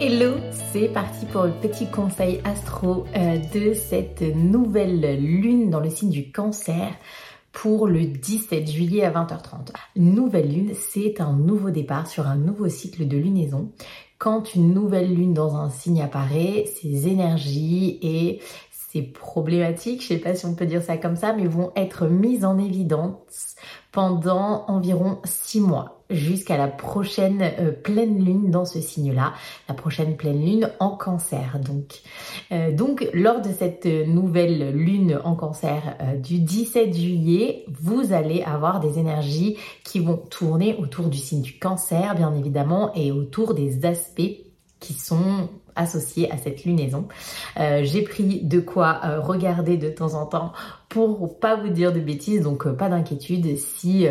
Hello, c'est parti pour le petit conseil astro euh, de cette nouvelle lune dans le signe du cancer pour le 17 juillet à 20h30. Nouvelle lune, c'est un nouveau départ sur un nouveau cycle de lunaison. Quand une nouvelle lune dans un signe apparaît, ses énergies et ses problématiques, je sais pas si on peut dire ça comme ça, mais vont être mises en évidence pendant environ six mois jusqu'à la prochaine euh, pleine lune dans ce signe-là, la prochaine pleine lune en cancer. Donc, euh, donc lors de cette nouvelle lune en cancer euh, du 17 juillet, vous allez avoir des énergies qui vont tourner autour du signe du cancer, bien évidemment, et autour des aspects qui sont associés à cette lunaison. Euh, j'ai pris de quoi euh, regarder de temps en temps pour pas vous dire de bêtises, donc euh, pas d'inquiétude si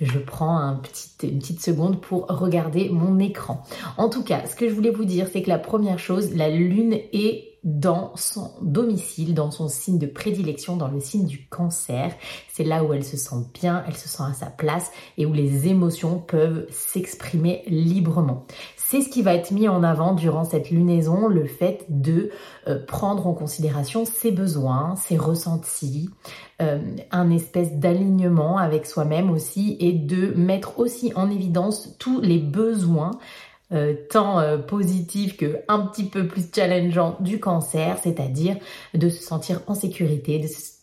je prends une petite seconde pour regarder mon écran. En tout cas, ce que je voulais vous dire, c'est que la première chose, la lune est dans son domicile, dans son signe de prédilection, dans le signe du cancer. C'est là où elle se sent bien, elle se sent à sa place et où les émotions peuvent s'exprimer librement. C'est ce qui va être mis en avant durant cette lunaison, le fait de euh, prendre en considération ses besoins, ses ressentis, euh, un espèce d'alignement avec soi-même aussi et de mettre aussi en évidence tous les besoins euh, tant euh, positif que un petit peu plus challengeant du cancer, c'est-à-dire de se sentir en sécurité,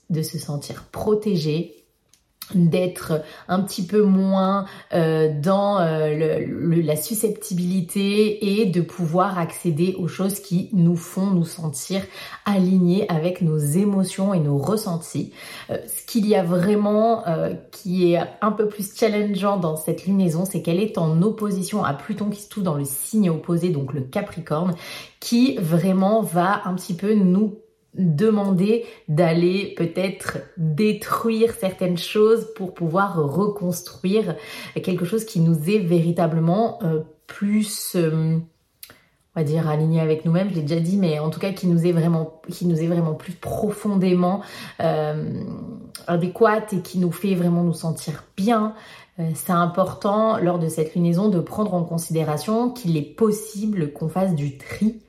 de se sentir protégé, d'être un petit peu moins euh, dans euh, la susceptibilité et de pouvoir accéder aux choses qui nous font nous sentir alignés avec nos émotions et nos ressentis. Euh, ce qu'il y a vraiment qui est un peu plus challengeant dans cette lunaison, c'est qu'elle est en opposition à Pluton qui se trouve dans le signe opposé, donc le Capricorne, qui vraiment va un petit peu nous demander d'aller peut-être détruire certaines choses pour pouvoir reconstruire quelque chose qui nous est véritablement euh, plus euh, on va dire aligné avec nous-mêmes, je l'ai déjà dit, mais en tout cas qui nous est vraiment, qui nous est vraiment plus profondément euh, adéquate et qui nous fait vraiment nous sentir bien. C'est important lors de cette lunaison de prendre en considération qu'il est possible qu'on fasse du tri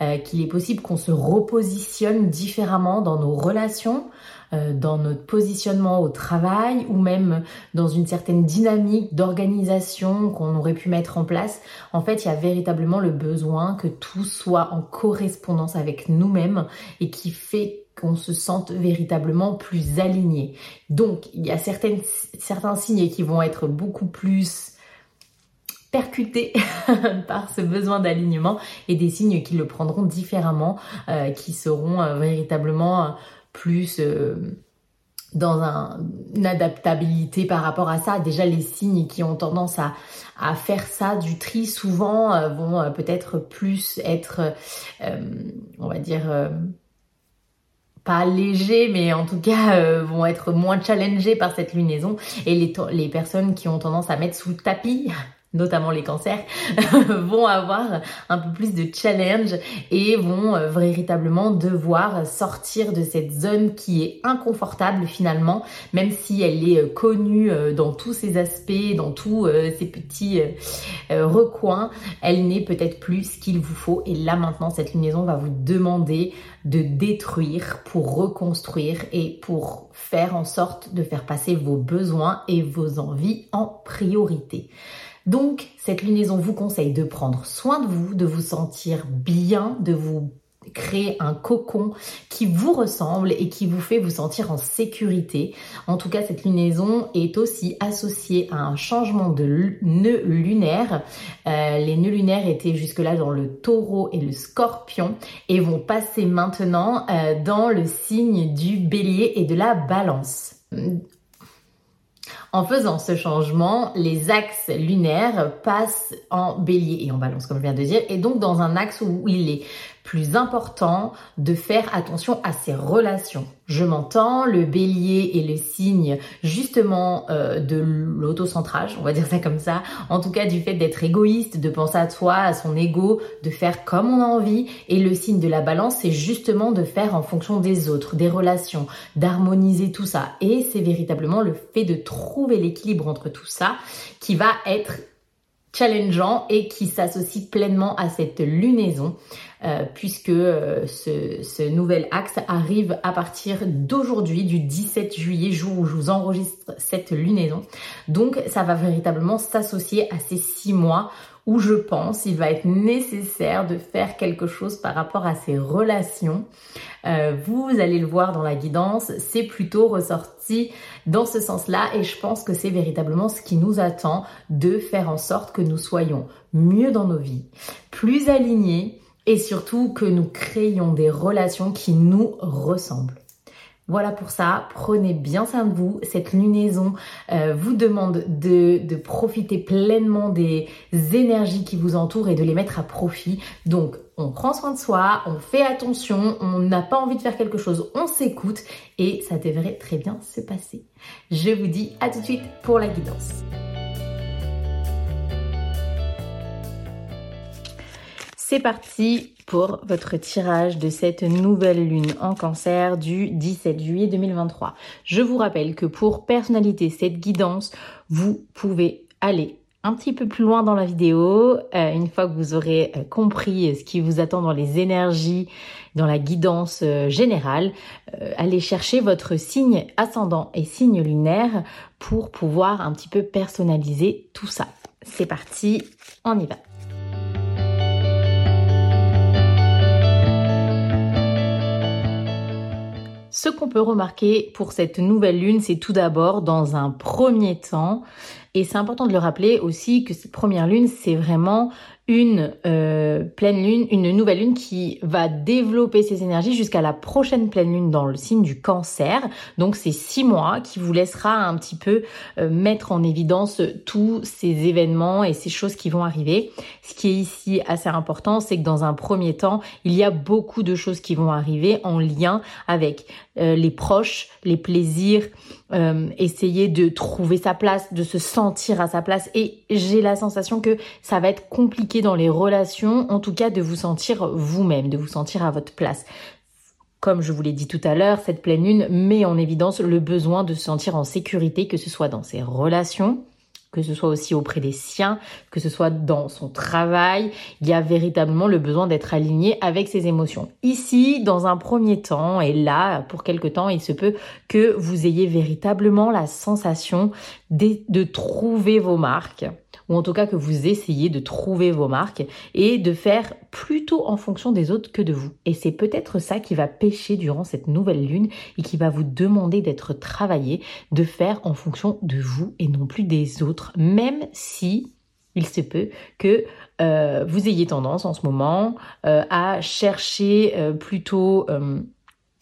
euh, qu'il est possible qu'on se repositionne différemment dans nos relations, euh, dans notre positionnement au travail ou même dans une certaine dynamique d'organisation qu'on aurait pu mettre en place. En fait, il y a véritablement le besoin que tout soit en correspondance avec nous-mêmes et qui fait qu'on se sente véritablement plus aligné. Donc, il y a certains signes qui vont être beaucoup plus percuté par ce besoin d'alignement et des signes qui le prendront différemment, euh, qui seront euh, véritablement euh, plus dans un, une adaptabilité par rapport à ça. Déjà, les signes qui ont tendance à faire ça du tri souvent vont peut-être plus être, on va dire, pas légers, mais en tout cas vont être moins challengés par cette lunaison. Et les, les personnes qui ont tendance à mettre sous tapis notamment les cancers, vont avoir un peu plus de challenge et vont euh, véritablement devoir sortir de cette zone qui est inconfortable finalement, même si elle est euh, connue euh, dans tous ses aspects, dans tous ces petits recoins, elle n'est peut-être plus ce qu'il vous faut. Et là maintenant, cette lunaison va vous demander de détruire pour reconstruire et pour faire en sorte de faire passer vos besoins et vos envies en priorité. Donc, cette lunaison vous conseille de prendre soin de vous, de vous sentir bien, de vous créer un cocon qui vous ressemble et qui vous fait vous sentir en sécurité. En tout cas, cette lunaison est aussi associée à un changement de nœud lunaire. Euh, les nœuds lunaires étaient jusque-là dans le taureau et le scorpion et vont passer maintenant euh, dans le signe du bélier et de la balance. En faisant ce changement, les axes lunaires passent en bélier et en balance, comme je viens de dire, et donc dans un axe où il est plus important de faire attention à ses relations. Je m'entends, le bélier est le signe justement euh, de l'autocentrage, on va dire ça comme ça, en tout cas du fait d'être égoïste, de penser à soi, à son ego, de faire comme on a envie, et le signe de la balance, c'est justement de faire en fonction des autres, des relations, d'harmoniser tout ça. Et c'est véritablement le fait de trouver l'équilibre entre tout ça qui va être challengeant et qui s'associe pleinement à cette lunaison euh, puisque euh, ce, ce, nouvel axe arrive à partir d'aujourd'hui, du 17 juillet, jour où je vous enregistre cette lunaison. Donc ça va véritablement s'associer à ces six mois où je pense il va être nécessaire de faire quelque chose par rapport à ces relations. Euh, vous allez le voir dans la guidance, c'est plutôt ressorti dans ce sens-là et je pense que c'est véritablement ce qui nous attend de faire en sorte que nous soyons mieux dans nos vies, plus alignés, et surtout que nous créions des relations qui nous ressemblent. Voilà pour ça, prenez bien soin de vous. Cette lunaison euh, vous demande de, de, profiter pleinement des énergies qui vous entourent et de les mettre à profit. Donc, on prend soin de soi, on fait attention, on n'a pas envie de faire quelque chose, on s'écoute et ça devrait très bien se passer. Je vous dis à tout de suite pour la guidance. C'est parti pour votre tirage de cette nouvelle lune en cancer du 17 juillet 2023. Je vous rappelle que pour personnalité cette guidance, vous pouvez aller un petit peu plus loin dans la vidéo, euh, une fois que vous aurez euh, compris ce qui vous attend dans les énergies, dans la guidance euh, générale, allez chercher votre signe ascendant et signe lunaire pour pouvoir un petit peu personnaliser tout ça. C'est parti, on y va. Ce qu'on peut remarquer pour cette nouvelle lune, c'est tout d'abord dans un premier temps, et c'est important de le rappeler aussi que cette première lune, c'est vraiment une euh, pleine lune, une nouvelle lune qui va développer ses énergies jusqu'à la prochaine pleine lune dans le signe du cancer. Donc c'est six mois qui vous laissera un petit peu euh, mettre en évidence tous ces événements et ces choses qui vont arriver. Ce qui est ici assez important, c'est que dans un premier temps, il y a beaucoup de choses qui vont arriver en lien avec euh, les proches, les plaisirs, essayer de trouver sa place, de se sentir à sa place. Et j'ai la sensation que ça va être compliqué dans les relations, en tout cas de vous sentir vous-même, de vous sentir à votre place. Comme je vous l'ai dit tout à l'heure, cette pleine lune met en évidence le besoin de se sentir en sécurité, que ce soit dans ses relations, que ce soit aussi auprès des siens, que ce soit dans son travail, il y a véritablement le besoin d'être aligné avec ses émotions. Ici, dans un premier temps, et là, pour quelque temps, il se peut que vous ayez véritablement la sensation de, de trouver vos marques, ou en tout cas que vous essayez de trouver vos marques et de faire plutôt en fonction des autres que de vous. Et c'est peut-être ça qui va pêcher durant cette nouvelle lune et qui va vous demander d'être travaillé, de faire en fonction de vous et non plus des autres, même si il se peut que euh, vous ayez tendance en ce moment euh, à chercher euh, plutôt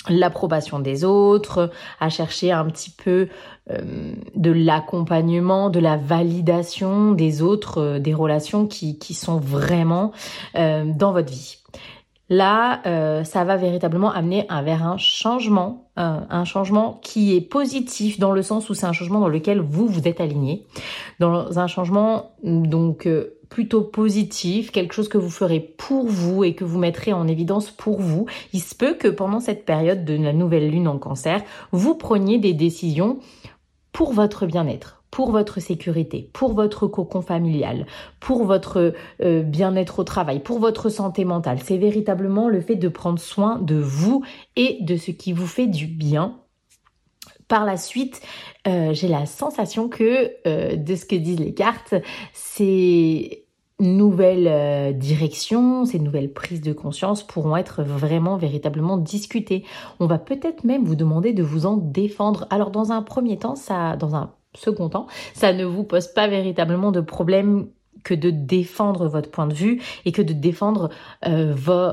l'approbation des autres, à chercher un petit peu euh, de l'accompagnement, de la validation des autres, euh, des relations qui, qui sont vraiment euh, dans votre vie. Là, ça va véritablement amener un, vers un changement, un changement qui est positif dans le sens où c'est un changement dans lequel vous vous êtes aligné, dans un changement donc plutôt positif, quelque chose que vous ferez pour vous et que vous mettrez en évidence pour vous. Il se peut que pendant cette période de la nouvelle lune en cancer, vous preniez des décisions pour votre bien-être, pour votre sécurité, pour votre cocon familial, pour votre euh, bien-être au travail, pour votre santé mentale. C'est véritablement le fait de prendre soin de vous et de ce qui vous fait du bien. Par la suite, euh, j'ai la sensation que, euh, de ce que disent les cartes, c'est nouvelles euh, directions, ces nouvelles prises de conscience pourront être vraiment véritablement discutées. On va peut-être même vous demander de vous en défendre. Alors dans un premier temps, ça, dans un second temps, ça ne vous pose pas véritablement de problème que de défendre votre point de vue et que de défendre vos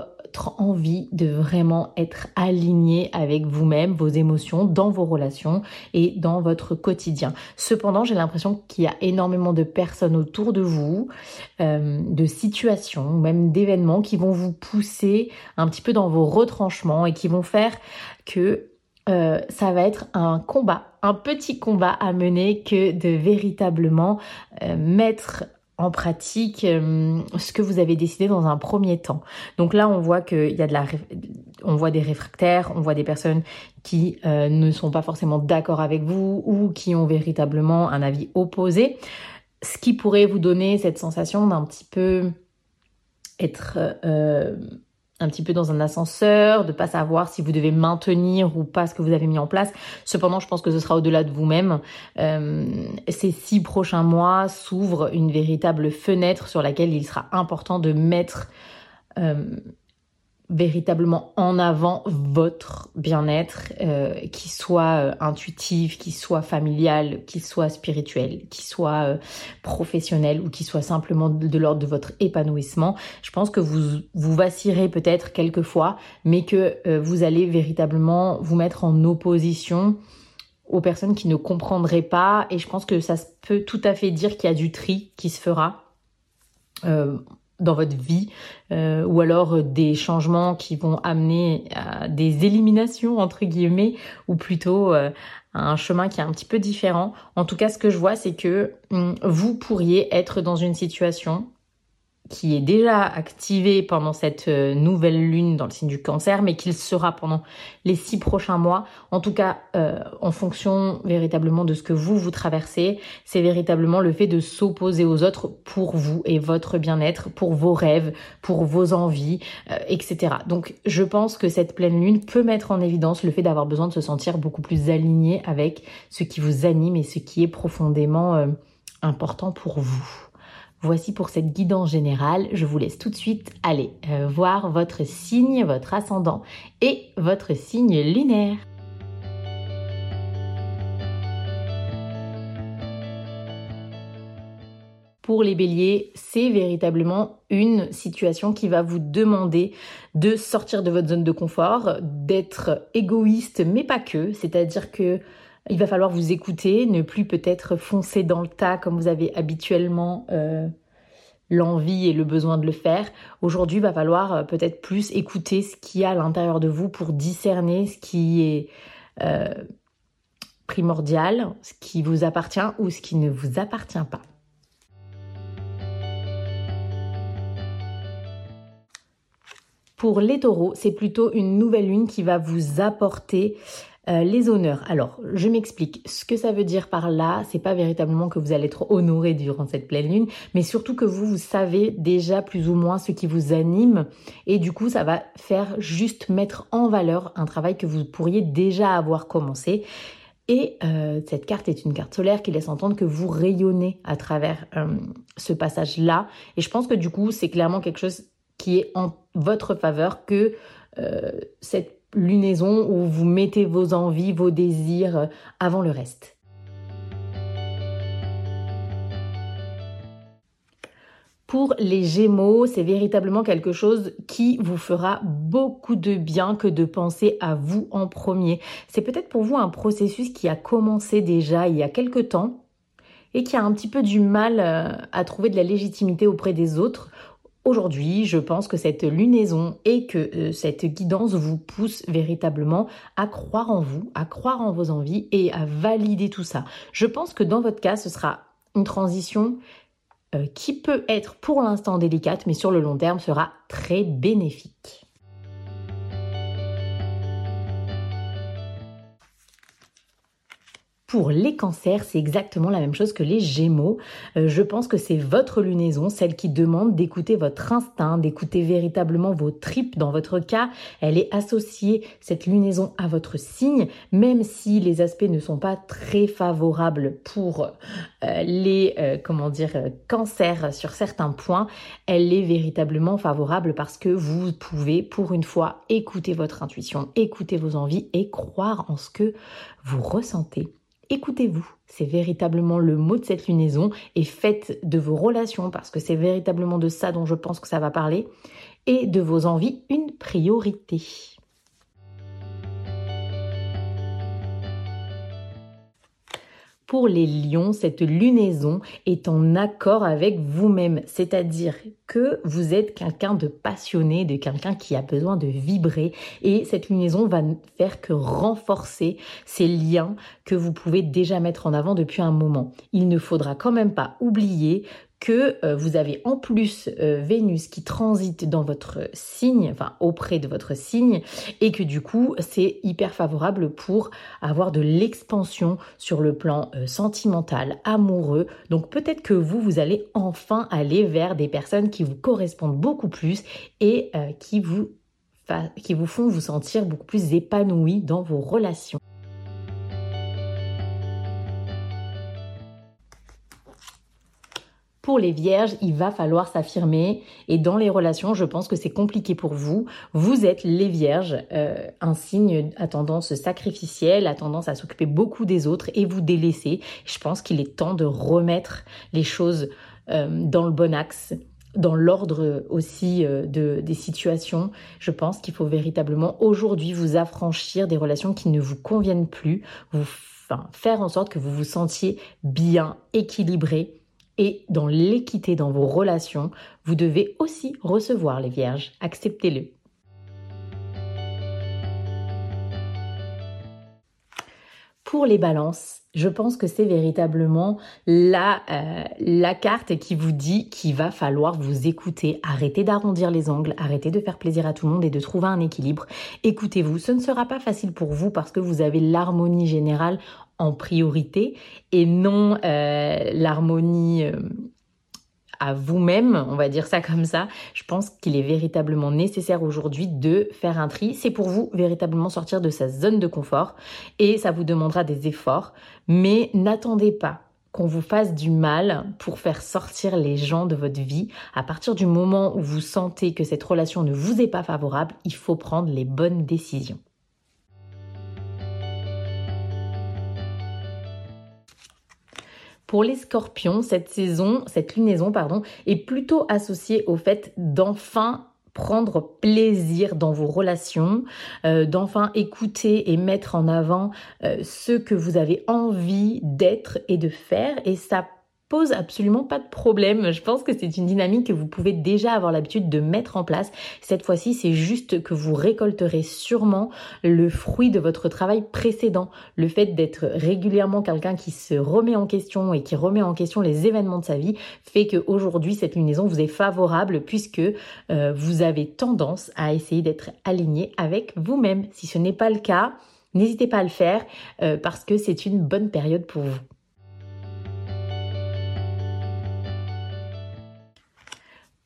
envie de vraiment être aligné avec vous-même, vos émotions, dans vos relations et dans votre quotidien. Cependant, j'ai l'impression qu'il y a énormément de personnes autour de vous, euh, de situations, même d'événements qui vont vous pousser un petit peu dans vos retranchements et qui vont faire que euh, ça va être un combat, un petit combat à mener que de véritablement euh, mettre en pratique euh, ce que vous avez décidé dans un premier temps. Donc là, on voit qu'il y a de la, on voit des réfractaires, on voit des personnes qui euh, ne sont pas forcément d'accord avec vous ou qui ont véritablement un avis opposé. ce qui pourrait vous donner cette sensation d'un petit peu être euh, un petit peu dans un ascenseur, de pas savoir si vous devez maintenir ou pas ce que vous avez mis en place. Cependant, je pense que ce sera au-delà de vous-même. Euh, ces six prochains mois s'ouvrent une véritable fenêtre sur laquelle il sera important de mettre euh, véritablement en avant votre bien-être, euh, qui soit euh, intuitif, qui soit familial, qui soit spirituel, qui soit euh, professionnel ou qui soit simplement de, l'ordre de votre épanouissement. Je pense que vous vous vacillerez peut-être quelquefois, mais que vous allez véritablement vous mettre en opposition aux personnes qui ne comprendraient pas. Et je pense que ça peut tout à fait dire qu'il y a du tri qui se fera. Dans votre vie euh, ou alors euh, des changements qui vont amener à des éliminations entre guillemets ou plutôt euh, un chemin qui est un petit peu différent. En tout cas, ce que je vois, c'est que hum, vous pourriez être dans une situation qui est déjà activé pendant cette euh, nouvelle lune dans le signe du cancer, mais qu'il sera pendant les six prochains mois. En tout cas, euh, en fonction véritablement de ce que vous, vous traversez, c'est véritablement le fait de s'opposer aux autres pour vous et votre bien-être, pour vos rêves, pour vos envies, euh, etc. Donc, je pense que cette pleine lune peut mettre en évidence le fait d'avoir besoin de se sentir beaucoup plus aligné avec ce qui vous anime et ce qui est profondément important pour vous. Voici pour cette guidance générale. Je vous laisse tout de suite aller euh, voir votre signe, votre ascendant et votre signe lunaire. Pour les béliers, c'est véritablement une situation qui va vous demander de sortir de votre zone de confort, d'être égoïste, mais pas que. C'est-à-dire que il va falloir vous écouter, ne plus peut-être foncer dans le tas comme vous avez habituellement euh, l'envie et le besoin de le faire. Aujourd'hui, il va falloir euh, peut-être plus écouter ce qu'il y a à l'intérieur de vous pour discerner ce qui est euh, primordial, ce qui vous appartient ou ce qui ne vous appartient pas. Pour les taureaux, c'est plutôt une nouvelle lune qui va vous apporter euh, les honneurs. Alors, je m'explique. Ce que ça veut dire par là, c'est pas véritablement que vous allez être honoré durant cette pleine lune, mais surtout que vous, vous savez déjà plus ou moins ce qui vous anime et du coup, ça va faire juste mettre en valeur un travail que vous pourriez déjà avoir commencé. Et euh, cette carte est une carte solaire qui laisse entendre que vous rayonnez à travers euh, ce passage-là. Et je pense que du coup, c'est clairement quelque chose qui est en votre faveur que cette lunaison où vous mettez vos envies, vos désirs euh, avant le reste. Pour les Gémeaux, c'est véritablement quelque chose qui vous fera beaucoup de bien que de penser à vous en premier. C'est peut-être pour vous un processus qui a commencé déjà il y a quelque temps et qui a un petit peu du mal euh, à trouver de la légitimité auprès des autres Aujourd'hui, je pense que cette lunaison et que euh, cette guidance vous pousse véritablement à croire en vous, à croire en vos envies et à valider tout ça. Je pense que dans votre cas, ce sera une transition euh, qui peut être pour l'instant délicate, mais sur le long terme sera très bénéfique. Pour les cancers, c'est exactement la même chose que les gémeaux. Euh, je pense que c'est votre lunaison, celle qui demande d'écouter votre instinct, d'écouter véritablement vos tripes. Dans votre cas, elle est associée, cette lunaison, à votre signe, même si les aspects ne sont pas très favorables pour euh, les, euh, comment dire, cancers sur certains points. Elle est véritablement favorable parce que vous pouvez, pour une fois, écouter votre intuition, écouter vos envies et croire en ce que vous ressentez. Écoutez-vous, c'est véritablement le mot de cette lunaison et faites de vos relations, parce que c'est véritablement de ça dont je pense que ça va parler, et de vos envies une priorité. Pour les lions, cette lunaison est en accord avec vous-même, c'est-à-dire que vous êtes quelqu'un de passionné, de quelqu'un qui a besoin de vibrer et cette lunaison va faire que renforcer ces liens que vous pouvez déjà mettre en avant depuis un moment. Il ne faudra quand même pas oublier que euh, vous avez en plus euh, Vénus qui transite dans votre signe, enfin auprès de votre signe, et que du coup c'est hyper favorable pour avoir de l'expansion sur le plan euh, sentimental, amoureux. Donc peut-être que vous, vous allez enfin aller vers des personnes qui vous correspondent beaucoup plus et qui vous qui vous font vous sentir beaucoup plus épanoui dans vos relations. Pour les vierges, il va falloir s'affirmer et dans les relations, je pense que c'est compliqué pour vous. Vous êtes les vierges, euh, un signe à tendance sacrificielle, à tendance à s'occuper beaucoup des autres et vous délaisser. Je pense qu'il est temps de remettre les choses euh, dans le bon axe dans l'ordre aussi euh, de, des situations, je pense qu'il faut véritablement aujourd'hui vous affranchir des relations qui ne vous conviennent plus, faire en sorte que vous vous sentiez bien, équilibré et dans l'équité dans vos relations, vous devez aussi recevoir les vierges. Acceptez-le. Pour les balances, je pense que c'est véritablement la, euh, la carte qui vous dit qu'il va falloir vous écouter, arrêter d'arrondir les angles, arrêter de faire plaisir à tout le monde et de trouver un équilibre. Écoutez-vous, ce ne sera pas facile pour vous parce que vous avez l'harmonie générale en priorité et non euh, l'harmonie euh, à vous-même, on va dire ça comme ça. Je pense qu'il est véritablement nécessaire aujourd'hui de faire un tri. C'est pour vous véritablement sortir de sa zone de confort et ça vous demandera des efforts. Mais n'attendez pas qu'on vous fasse du mal pour faire sortir les gens de votre vie. À partir du moment où vous sentez que cette relation ne vous est pas favorable, il faut prendre les bonnes décisions. Pour les scorpions, cette saison, cette lunaison, pardon, est plutôt associée au fait d'enfin prendre plaisir dans vos relations, euh, d'enfin écouter et mettre en avant euh, ce que vous avez envie d'être et de faire. Et ça pose absolument pas de problème. Je pense que c'est une dynamique que vous pouvez déjà avoir l'habitude de mettre en place. Cette fois-ci, c'est juste que vous récolterez sûrement le fruit de votre travail précédent. Le fait d'être régulièrement quelqu'un qui se remet en question et qui remet en question les événements de sa vie fait qu'aujourd'hui, cette lunaison vous est favorable puisque euh, vous avez tendance à essayer d'être aligné avec vous-même. Si ce n'est pas le cas, n'hésitez pas à le faire euh, parce que c'est une bonne période pour vous.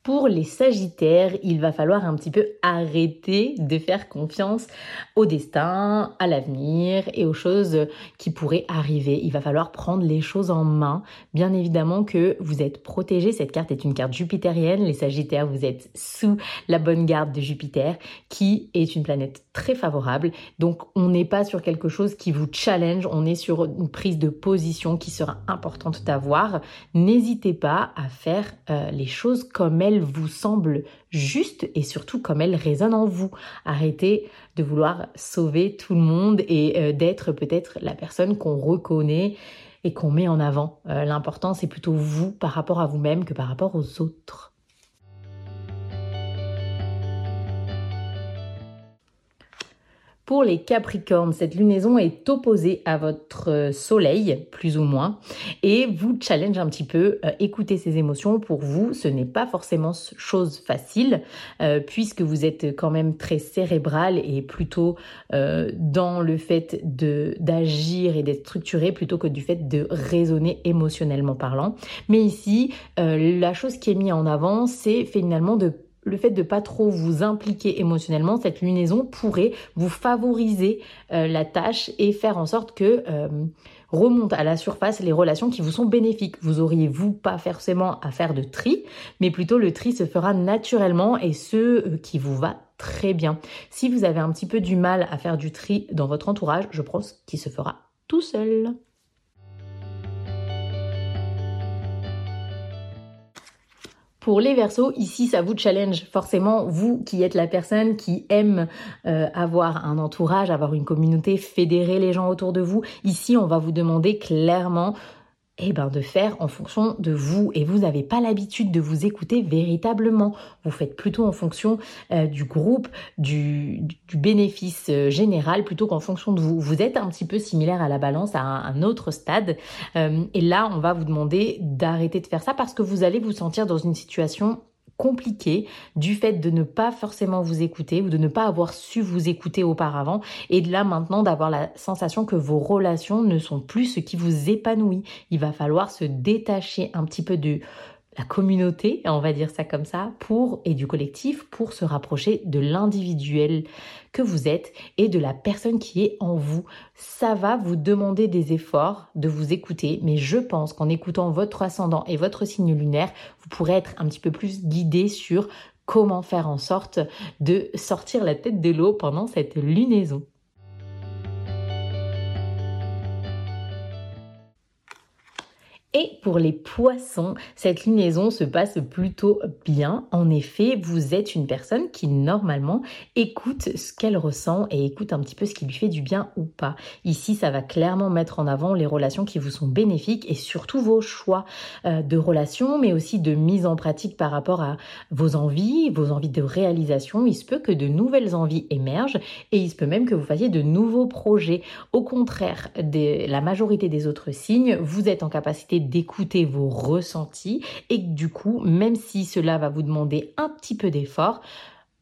Pour les Sagittaires, il va falloir un petit peu arrêter de faire confiance au destin, à l'avenir et aux choses qui pourraient arriver. Il va falloir prendre les choses en main. Bien évidemment que vous êtes protégés. Cette carte est une carte jupitérienne. Les Sagittaires, vous êtes sous la bonne garde de Jupiter, qui est une planète très favorable. Donc, on n'est pas sur quelque chose qui vous challenge. On est sur une prise de position qui sera importante d'avoir. N'hésitez pas à faire euh, les choses comme elles vous semble juste et surtout comme elle résonne en vous. Arrêtez de vouloir sauver tout le monde et euh, d'être peut-être la personne qu'on reconnaît et qu'on met en avant. Euh, l'important, c'est plutôt vous par rapport à vous-même que par rapport aux autres. Les Capricornes, cette lunaison est opposée à votre euh, soleil, plus ou moins, et vous challenge un petit peu. Euh, écouter ces émotions, pour vous, ce n'est pas forcément chose facile, euh, puisque vous êtes quand même très cérébral et plutôt dans le fait de d'agir et d'être structuré plutôt que du fait de raisonner émotionnellement parlant. Mais ici, la chose qui est mise en avant, c'est finalement de le fait de pas trop vous impliquer émotionnellement, cette lunaison pourrait vous favoriser euh, la tâche et faire en sorte que euh, remontent à la surface les relations qui vous sont bénéfiques. Vous auriez vous pas forcément à faire de tri, mais plutôt le tri se fera naturellement et ce euh, qui vous va très bien. Si vous avez un petit peu du mal à faire du tri dans votre entourage, je pense qu'il se fera tout seul. Pour les versos, ici, ça vous challenge forcément, vous qui êtes la personne qui aime euh, avoir un entourage, avoir une communauté, fédérer les gens autour de vous. Ici, on va vous demander clairement eh ben, de faire en fonction de vous. Et vous n'avez pas l'habitude de vous écouter véritablement. Vous faites plutôt en fonction euh, du groupe, du, bénéfice euh, général, plutôt qu'en fonction de vous. Vous êtes un petit peu similaire à la balance à un, autre stade. Euh, et là, on va vous demander d'arrêter de faire ça parce que vous allez vous sentir dans une situation compliqué du fait de ne pas forcément vous écouter ou de ne pas avoir su vous écouter auparavant et de là maintenant d'avoir la sensation que vos relations ne sont plus ce qui vous épanouit. Il va falloir se détacher un petit peu de la communauté, on va dire ça comme ça, pour et du collectif pour se rapprocher de l'individuel que vous êtes et de la personne qui est en vous. Ça va vous demander des efforts de vous écouter, mais je pense qu'en écoutant votre ascendant et votre signe lunaire, vous pourrez être un petit peu plus guidé sur comment faire en sorte de sortir la tête de l'eau pendant cette lunaison. Et pour les poissons, cette lunaison se passe plutôt bien. En effet, vous êtes une personne qui normalement écoute ce qu'elle ressent et écoute un petit peu ce qui lui fait du bien ou pas. Ici, ça va clairement mettre en avant les relations qui vous sont bénéfiques et surtout vos choix euh, de relations, mais aussi de mise en pratique par rapport à vos envies, vos envies de réalisation. Il se peut que de nouvelles envies émergent et il se peut même que vous fassiez de nouveaux projets. Au contraire de la majorité des autres signes, vous êtes en capacité d'écouter vos ressentis et du coup, même si cela va vous demander un petit peu d'effort,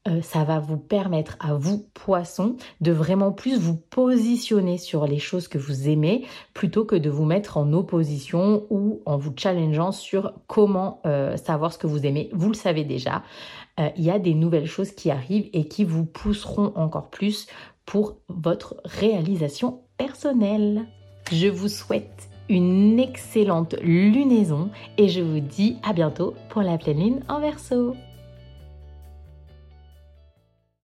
euh, ça va vous permettre à vous, poisson, de vraiment plus vous positionner sur les choses que vous aimez plutôt que de vous mettre en opposition ou en vous challengeant sur comment euh, savoir ce que vous aimez. Vous le savez déjà, euh, il y a des nouvelles choses qui arrivent et qui vous pousseront encore plus pour votre réalisation personnelle. Je vous souhaite une excellente lunaison et je vous dis à bientôt pour la pleine lune en verso.